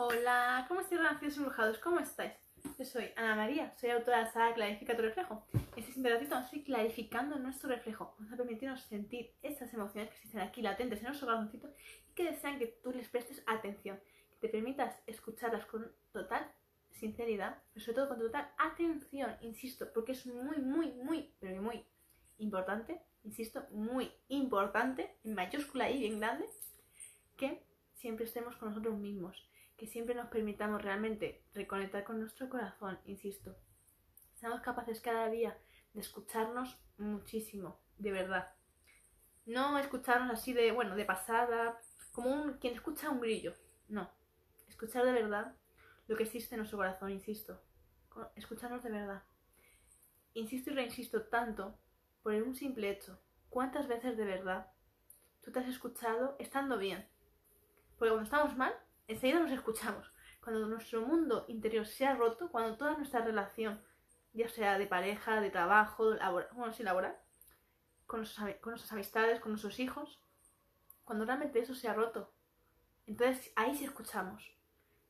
Hola, ¿cómo estáis renacidos y? ¿Cómo estáis? Yo soy Ana María, soy autora de la saga Clarifica tu reflejo. Este vamos a ir clarificando nuestro reflejo. Vamos a permitirnos sentir esas emociones que existen aquí latentes en nuestro corazoncito y que desean que tú les prestes atención. Que te permitas escucharlas con total sinceridad, pero sobre todo con total atención, insisto, porque es muy, muy, muy, pero muy importante, insisto, muy importante, en mayúscula y bien grande, que siempre estemos con nosotros mismos que siempre nos permitamos realmente reconectar con nuestro corazón, insisto. Seamos capaces cada día de escucharnos muchísimo, de verdad. No escucharnos así de, bueno, de pasada, como un, quien escucha un grillo. No. Escuchar de verdad lo que existe en nuestro corazón, insisto. Escucharnos de verdad. Insisto y reinsisto tanto por un simple hecho. ¿Cuántas veces de verdad tú te has escuchado estando bien? Porque cuando estamos mal, enseguida nos escuchamos. Cuando nuestro mundo interior se ha roto, cuando toda nuestra relación, ya sea de pareja, de trabajo, bueno, sí, laboral, con, con nuestras amistades, con nuestros hijos, cuando realmente eso se ha roto, entonces ahí sí escuchamos,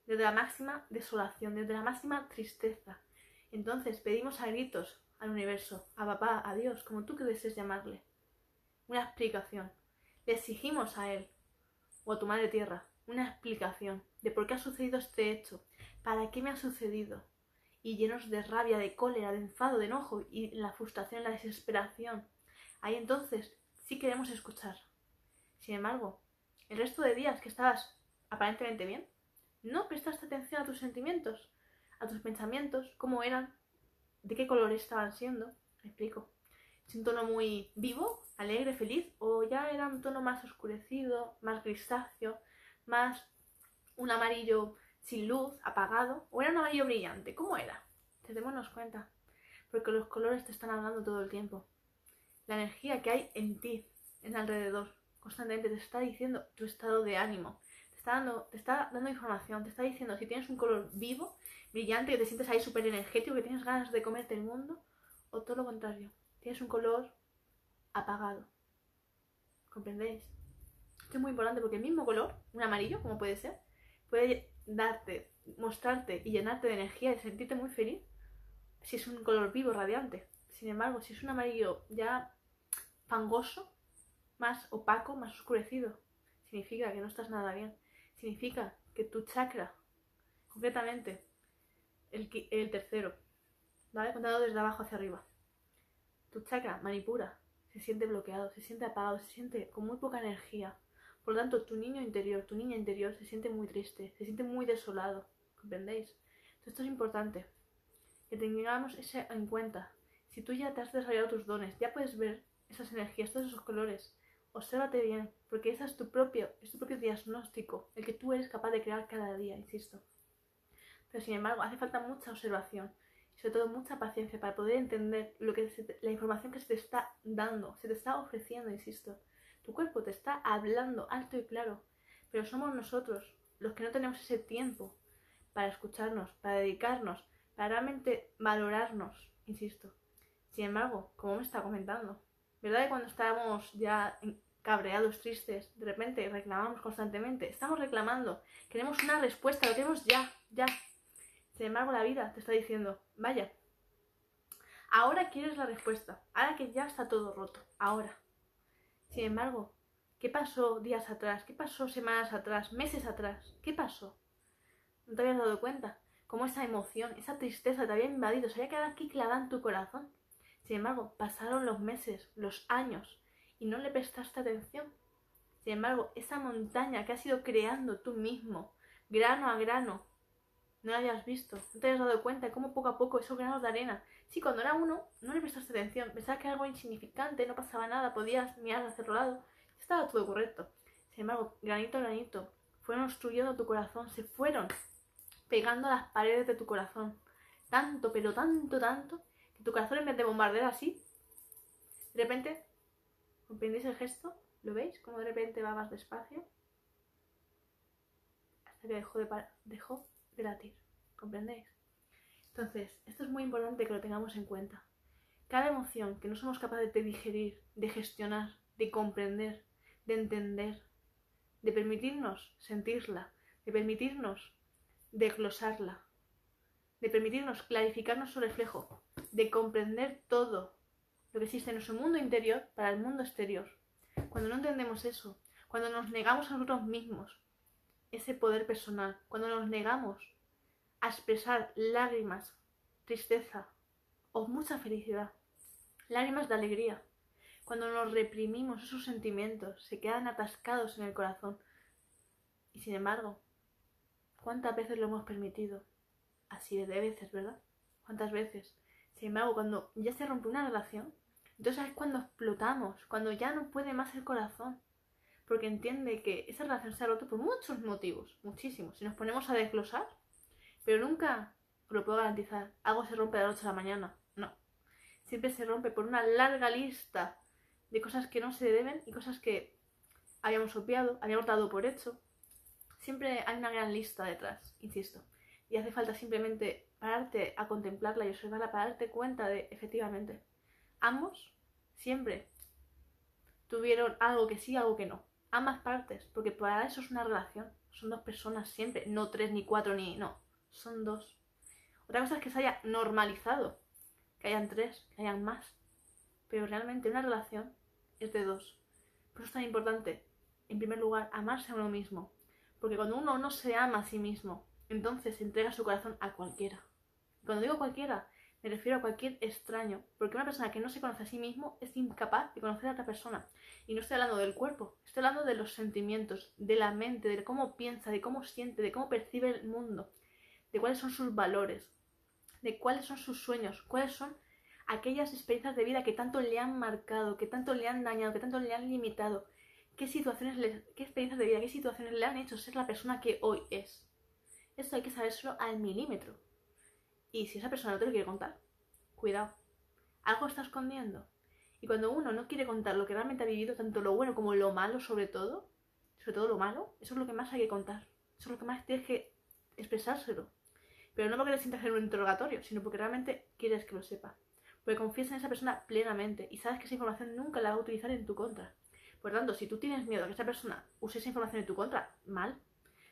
desde la máxima desolación, desde la máxima tristeza. Entonces pedimos a gritos al universo, a papá, a Dios, como tú que desees llamarle, una explicación. Le exigimos a Él o a tu madre tierra una explicación de por qué ha sucedido este hecho, para qué me ha sucedido, y llenos de rabia, de cólera, de enfado, de enojo y la frustración, la desesperación. Ahí entonces sí queremos escuchar. Sin embargo, el resto de días que estabas aparentemente bien, no prestaste atención a tus sentimientos, a tus pensamientos, cómo eran, de qué colores estaban siendo. Me explico. ¿Es un tono muy vivo, alegre, feliz? ¿O ya era un tono más oscurecido, más grisáceo, más un amarillo sin luz, apagado, o era un amarillo brillante, ¿cómo era? Te démonos cuenta, porque los colores te están hablando todo el tiempo. La energía que hay en ti, en alrededor, constantemente te está diciendo tu estado de ánimo, te está dando, te está dando información, te está diciendo si tienes un color vivo, brillante, que te sientes ahí súper energético, que tienes ganas de comerte el mundo, o todo lo contrario, tienes un color apagado. ¿Comprendéis? Esto es muy importante porque el mismo color, un amarillo, como puede ser, puede darte, mostrarte y llenarte de energía y sentirte muy feliz si es un color vivo, radiante. Sin embargo, si es un amarillo ya fangoso, más opaco, más oscurecido, significa que no estás nada bien. Significa que tu chakra, concretamente el, el tercero, ¿vale? Contado desde abajo hacia arriba. Tu chakra, manipura, se siente bloqueado, se siente apagado, se siente con muy poca energía. Por lo tanto, tu niño interior, tu niña interior se siente muy triste, se siente muy desolado. ¿Comprendéis? Entonces, esto es importante. Que tengamos eso en cuenta. Si tú ya te has desarrollado tus dones, ya puedes ver esas energías, todos esos colores. Obsérvate bien, porque ese es tu propio, es tu propio diagnóstico, el que tú eres capaz de crear cada día, insisto. Pero sin embargo, hace falta mucha observación y sobre todo mucha paciencia para poder entender lo que la información que se te está dando, se te está ofreciendo, insisto. Tu cuerpo te está hablando alto y claro, pero somos nosotros los que no tenemos ese tiempo para escucharnos, para dedicarnos, para realmente valorarnos, insisto. Sin embargo, como me está comentando, ¿verdad que cuando estábamos ya cabreados, tristes, de repente reclamamos constantemente? Estamos reclamando, queremos una respuesta, lo queremos ya, ya. Sin embargo, la vida te está diciendo, vaya, ahora quieres la respuesta, ahora que ya está todo roto, ahora. Sin embargo, ¿qué pasó días atrás? ¿Qué pasó semanas atrás? ¿Meses atrás? ¿Qué pasó? ¿No te habías dado cuenta? Cómo esa emoción, esa tristeza te había invadido, se había quedado aquí clavada en tu corazón. Sin embargo, pasaron los meses, los años, y no le prestaste atención. Sin embargo, esa montaña que has ido creando tú mismo, grano a grano, no la habías visto, no te habías dado cuenta de cómo poco a poco esos granos de arena Sí, cuando era uno, no le prestaste atención, pensabas que era algo insignificante, no pasaba nada, podías mirar hacia otro lado, estaba todo correcto. Sin embargo, granito a granito, fueron obstruyendo tu corazón, se fueron pegando a las paredes de tu corazón. Tanto, pero tanto, tanto, que tu corazón en vez de bombardear así, de repente, ¿comprendéis el gesto? ¿Lo veis? Como de repente va más despacio. Hasta que dejó de, dejó latir. ¿Comprendéis? Entonces, esto es muy importante que lo tengamos en cuenta. Cada emoción que no somos capaces de digerir, de gestionar, de comprender, de entender, de permitirnos sentirla, de permitirnos de glosarla, de permitirnos clarificar nuestro reflejo, de comprender todo lo que existe en nuestro mundo interior para el mundo exterior. Cuando no entendemos eso, cuando nos negamos a nosotros mismos ese poder personal, cuando nos negamos a expresar lágrimas, tristeza o mucha felicidad, lágrimas de alegría, cuando nos reprimimos esos sentimientos, se quedan atascados en el corazón. Y sin embargo, ¿cuántas veces lo hemos permitido? Así de veces, ¿verdad? ¿Cuántas veces? Sin embargo, cuando ya se rompe una relación, entonces es cuando explotamos, cuando ya no puede más el corazón. Porque entiende que esa relación se ha roto por muchos motivos, muchísimos. Si nos ponemos a desglosar, pero nunca, os lo puedo garantizar, algo se rompe de la noche a la mañana. No. Siempre se rompe por una larga lista de cosas que no se deben y cosas que habíamos obviado, habíamos dado por hecho. Siempre hay una gran lista detrás, insisto. Y hace falta simplemente pararte a contemplarla y observarla para darte cuenta de, efectivamente, ambos siempre tuvieron algo que sí, algo que no. Ambas partes, porque para eso es una relación. Son dos personas siempre, no tres, ni cuatro, ni... No, son dos. Otra cosa es que se haya normalizado, que hayan tres, que hayan más. Pero realmente una relación es de dos. Por eso es tan importante, en primer lugar, amarse a uno mismo. Porque cuando uno no se ama a sí mismo, entonces entrega su corazón a cualquiera. Cuando digo cualquiera, me refiero a cualquier extraño, porque una persona que no se conoce a sí mismo es incapaz de conocer a otra persona. Y no estoy hablando del cuerpo, estoy hablando de los sentimientos, de la mente, de cómo piensa, de cómo siente, de cómo percibe el mundo, de cuáles son sus valores, de cuáles son sus sueños, cuáles son aquellas experiencias de vida que tanto le han marcado, que tanto le han dañado, que tanto le han limitado, qué situaciones, qué experiencias de vida, qué situaciones le han hecho ser la persona que hoy es. Esto hay que sabérselo al milímetro. Y si esa persona no te lo quiere contar, cuidado. Algo está escondiendo. Y cuando uno no quiere contar lo que realmente ha vivido, tanto lo bueno como lo malo sobre todo, sobre todo lo malo, eso es lo que más hay que contar. Eso es lo que más tienes que expresárselo. Pero no porque le sientas en un interrogatorio, sino porque realmente quieres que lo sepa porque confías en esa persona plenamente y sabes que esa información nunca la va a utilizar en tu contra. Por tanto, si tú tienes miedo a que esa persona use esa información en tu contra, mal,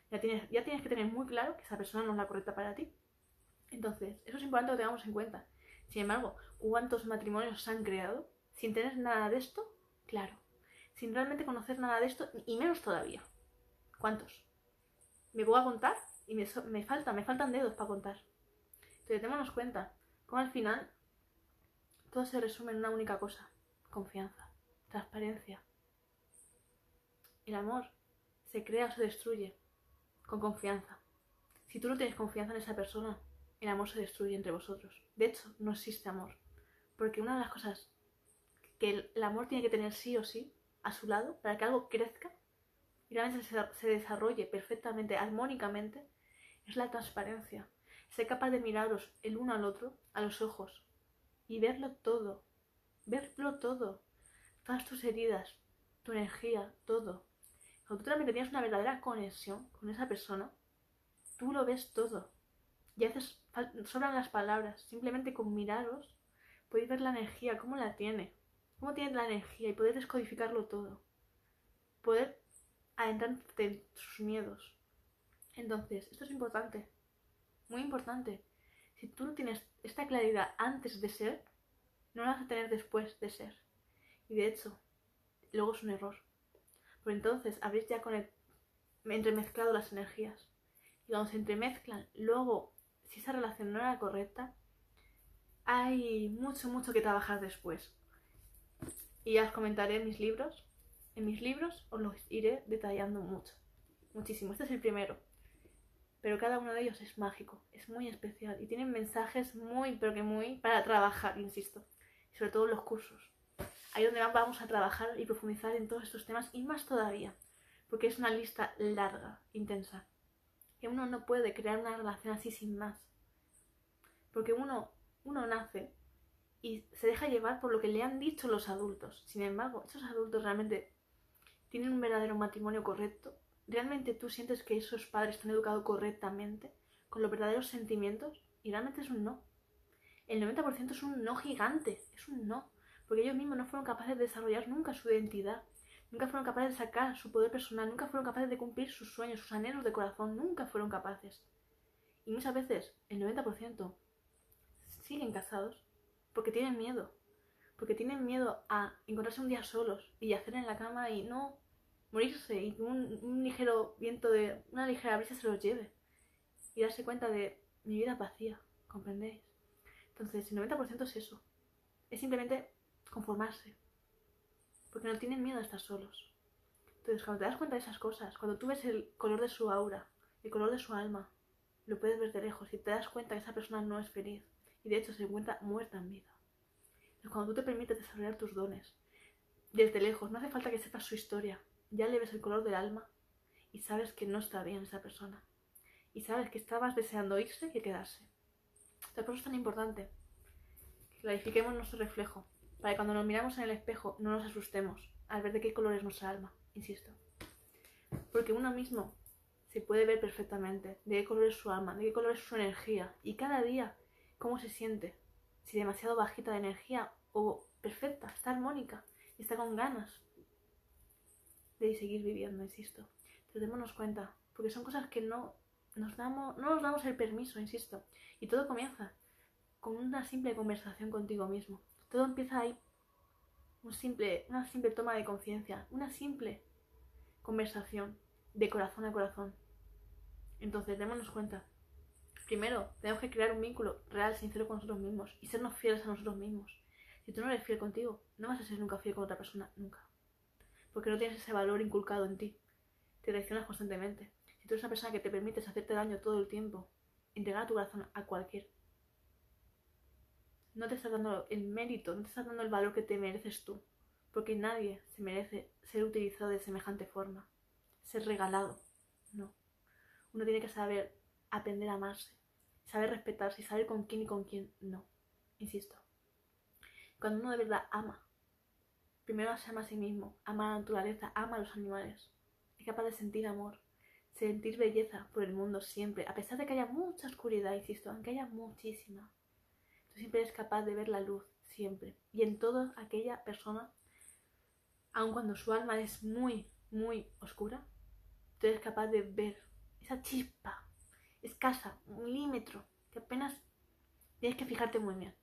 ya tienes, ya tienes que tener muy claro que esa persona no es la correcta para ti. Entonces, eso es importante que tengamos en cuenta. Sin embargo, ¿cuántos matrimonios se han creado sin tener nada de esto? Claro, sin realmente conocer nada de esto y menos todavía. ¿Cuántos? Me voy a contar y me, me falta, me faltan dedos para contar. Entonces, démonos cuenta cómo al final todo se resume en una única cosa, confianza, transparencia. El amor se crea o se destruye con confianza. Si tú no tienes confianza en esa persona, el amor se destruye entre vosotros. De hecho, no existe amor. Porque una de las cosas que el, amor tiene que tener sí o sí a su lado para que algo crezca y realmente se, se desarrolle perfectamente, armónicamente, es la transparencia. Ser capaz de miraros el uno al otro a los ojos y verlo todo, verlo todo, todas tus heridas, tu energía, todo. Cuando tú realmente tienes una verdadera conexión con esa persona, tú lo ves todo. Y a veces sobran las palabras, simplemente con miraros podéis ver la energía, cómo la tiene, cómo tiene la energía y poder descodificarlo todo. Poder adentrarte en sus miedos. Entonces, esto es importante, muy importante. Si tú no tienes esta claridad antes de ser, no la vas a tener después de ser. Y de hecho, luego es un error. Por entonces habréis ya entremezclado las energías. Y cuando se entremezclan, luego, si esa relación no era correcta, hay mucho, mucho que trabajar después. Y ya os comentaré en mis libros. En mis libros os los iré detallando mucho. Muchísimo. Este es el primero pero cada uno de ellos es mágico, es muy especial y tienen mensajes muy, pero que muy para trabajar, insisto, sobre todo los cursos. Ahí donde vamos a trabajar y profundizar en todos estos temas y más todavía, porque es una lista larga, intensa. Que uno no puede crear una relación así sin más. Porque uno, uno nace y se deja llevar por lo que le han dicho los adultos. Sin embargo, esos adultos realmente tienen un verdadero matrimonio correcto ¿Realmente tú sientes que esos padres están educados correctamente, con los verdaderos sentimientos? Y realmente es un no. El 90% es un no gigante, es un no. Porque ellos mismos no fueron capaces de desarrollar nunca su identidad, nunca fueron capaces de sacar su poder personal, nunca fueron capaces de cumplir sus sueños, sus anhelos de corazón, nunca fueron capaces. Y muchas veces el 90% siguen casados porque tienen miedo. Porque tienen miedo a encontrarse un día solos y hacer en la cama y no morirse y un, un ligero viento de una ligera brisa se los lleve. Y darse cuenta de mi vida vacía, ¿comprendéis? Entonces el 90% es eso. Es simplemente conformarse. Porque no tienen miedo a estar solos. Entonces cuando te das cuenta de esas cosas, cuando tú ves el color de su aura, el color de su alma, lo puedes ver de lejos y te das cuenta que esa persona no es feliz y de hecho se encuentra muerta en vida. Entonces, cuando tú te permites desarrollar tus dones desde lejos, no hace falta que sepas su historia, ya le ves el color del alma y sabes que no está bien esa persona y sabes que estabas deseando irse que quedarse. Entonces, por eso es tan importante que clarifiquemos nuestro reflejo para que cuando nos miramos en el espejo no nos asustemos al ver de qué color es nuestra alma, insisto. Porque uno mismo se puede ver perfectamente de qué color es su alma, de qué color es su energía y cada día cómo se siente. Si demasiado bajita de energía o perfecta, está armónica y está con ganas de seguir viviendo, insisto. Pero démonos cuenta, porque son cosas que no nos damos, no nos damos el permiso, insisto. Y todo comienza con una simple conversación contigo mismo. Todo empieza ahí. Un simple, una simple toma de conciencia, una simple conversación de corazón a corazón. Entonces, démonos cuenta. Primero, tenemos que crear un vínculo real, sincero con nosotros mismos y sernos fieles a nosotros mismos. Si tú no eres fiel contigo, no vas a ser nunca fiel con otra persona, nunca. Porque no tienes ese valor inculcado en ti. Te traicionas constantemente. Si tú eres una persona que te permites hacerte daño todo el tiempo, entregar tu corazón a cualquier, no te estás dando el mérito, no te estás dando el valor que te mereces tú. Porque nadie se merece ser utilizado de semejante forma, ser regalado. No. Uno tiene que saber aprender a amarse, saber respetarse y saber con quién y con quién no. Insisto. Cuando uno de verdad ama, primero se ama a sí mismo, ama a la naturaleza, ama a los animales. Es capaz de sentir amor, sentir belleza por el mundo siempre, a pesar de que haya mucha oscuridad, insisto, aunque haya muchísima. Tú siempre eres capaz de ver la luz, siempre. Y en toda aquella persona, aun cuando su alma es muy, muy oscura, tú eres capaz de ver esa chispa escasa, un milímetro, que apenas tienes que fijarte muy bien,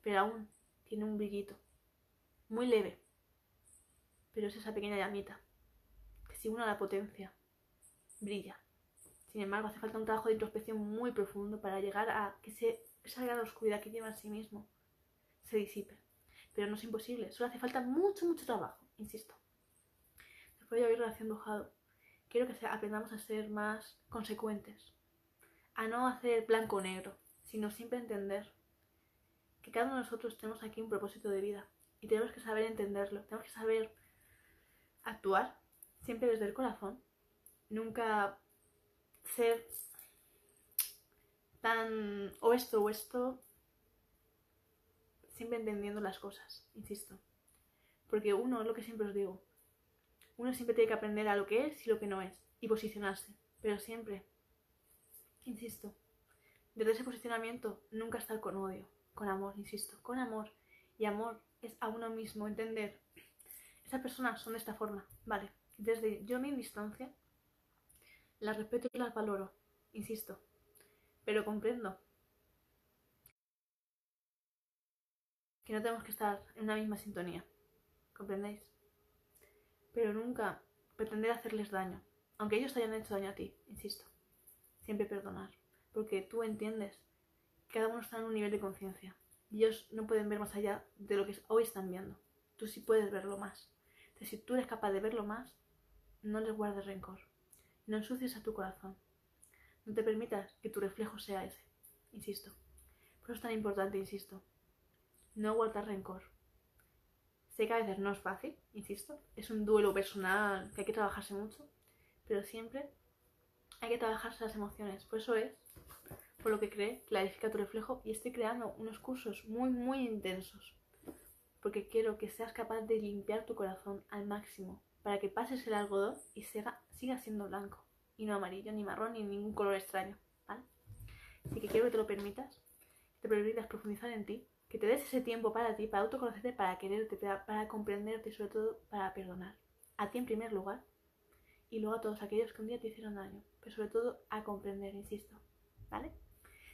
pero aún tiene un brillito, muy leve, pero es esa pequeña llamita, que si uno la potencia, brilla. Sin embargo, hace falta un trabajo de introspección muy profundo para llegar a que esa gran oscuridad que lleva en sí mismo se disipe. Pero no es imposible, solo hace falta mucho, mucho trabajo, insisto. Después de haber relación dejado, quiero que aprendamos a ser más consecuentes, a no hacer blanco o negro, sino siempre entender que cada uno de nosotros tenemos aquí un propósito de vida y tenemos que saber entenderlo, tenemos que saber actuar siempre desde el corazón, nunca ser tan o esto o esto, siempre entendiendo las cosas, insisto. Porque uno, es lo que siempre os digo, uno siempre tiene que aprender a lo que es y lo que no es, y posicionarse, pero siempre Insisto, desde ese posicionamiento nunca estar con odio, con amor, insisto, con amor. Y amor es a uno mismo entender, esas personas son de esta forma, vale. Desde yo mi distancia, las respeto y las valoro, insisto, pero comprendo que no tenemos que estar en una misma sintonía, ¿comprendéis? Pero nunca pretender hacerles daño, aunque ellos te hayan hecho daño a ti, insisto siempre perdonar, porque tú entiendes que cada uno está en un nivel de conciencia y ellos no pueden ver más allá de lo que hoy están viendo. Tú sí puedes verlo más. Entonces, si tú eres capaz de verlo más, no les guardes rencor. No ensucies a tu corazón. No te permitas que tu reflejo sea ese. Insisto. Por eso es tan importante, insisto. No guardar rencor. Sé que a veces no es fácil, insisto. Es un duelo personal que hay que trabajarse mucho. Pero siempre hay que trabajarse las emociones. Por eso es, por lo que cree, clarifica tu reflejo y estoy creando unos cursos muy, muy intensos. Porque quiero que seas capaz de limpiar tu corazón al máximo para que pases el algodón y siga, siga siendo blanco y no amarillo, ni marrón, ni ningún color extraño. ¿vale? Así que quiero que te lo permitas, que te permitas profundizar en ti, que te des ese tiempo para ti, para autoconocerte, para quererte, para, para comprenderte y sobre todo para perdonar. A ti en primer lugar y luego a todos aquellos que un día te hicieron daño, pero sobre todo a comprender, insisto, ¿vale?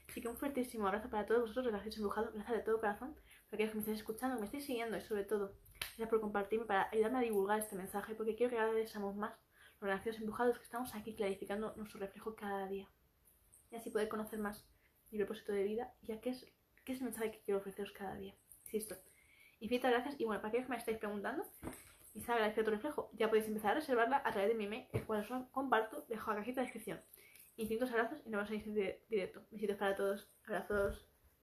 Así que un fuertísimo abrazo para todos vosotros, gracias embrujados, gracias de todo corazón, por aquellos que me estáis escuchando, que me estáis siguiendo y sobre todo, gracias por compartirme para ayudarme a divulgar este mensaje, porque quiero que cada vez seamos más graciosos embrujados que estamos aquí clarificando nuestro reflejo cada día. Y así poder conocer más mi propósito de vida y a qué es, qué es el mensaje que quiero ofreceros cada día. Insisto, infinitas gracias y bueno, para aquellos que me estáis preguntando, y sabe la tu reflejo, ya podéis empezar a reservarla a través de mi email, el cual os comparto, dejo la cajita de descripción. Infinitos abrazos y nos vemos en el directo. Besitos para todos. Abrazos.